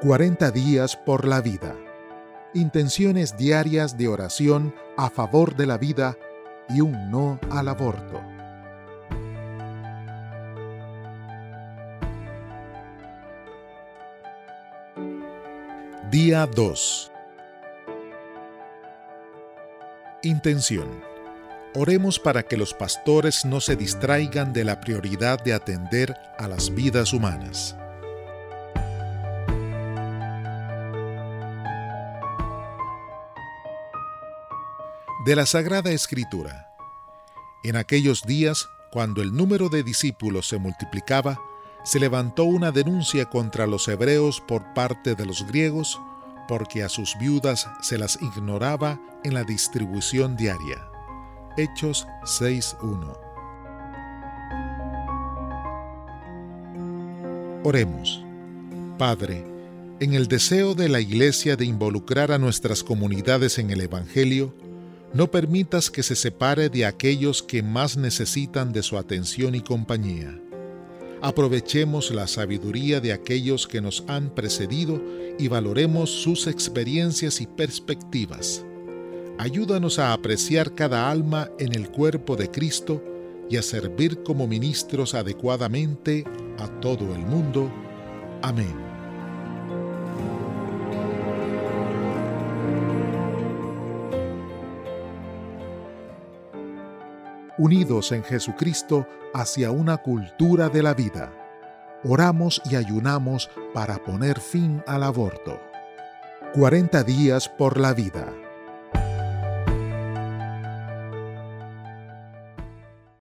40 días por la vida. Intenciones diarias de oración a favor de la vida y un no al aborto. Día 2. Intención. Oremos para que los pastores no se distraigan de la prioridad de atender a las vidas humanas. De la Sagrada Escritura. En aquellos días, cuando el número de discípulos se multiplicaba, se levantó una denuncia contra los hebreos por parte de los griegos, porque a sus viudas se las ignoraba en la distribución diaria. Hechos 6.1 Oremos. Padre, en el deseo de la Iglesia de involucrar a nuestras comunidades en el Evangelio, no permitas que se separe de aquellos que más necesitan de su atención y compañía. Aprovechemos la sabiduría de aquellos que nos han precedido y valoremos sus experiencias y perspectivas. Ayúdanos a apreciar cada alma en el cuerpo de Cristo y a servir como ministros adecuadamente a todo el mundo. Amén. Unidos en Jesucristo hacia una cultura de la vida. Oramos y ayunamos para poner fin al aborto. 40 días por la vida.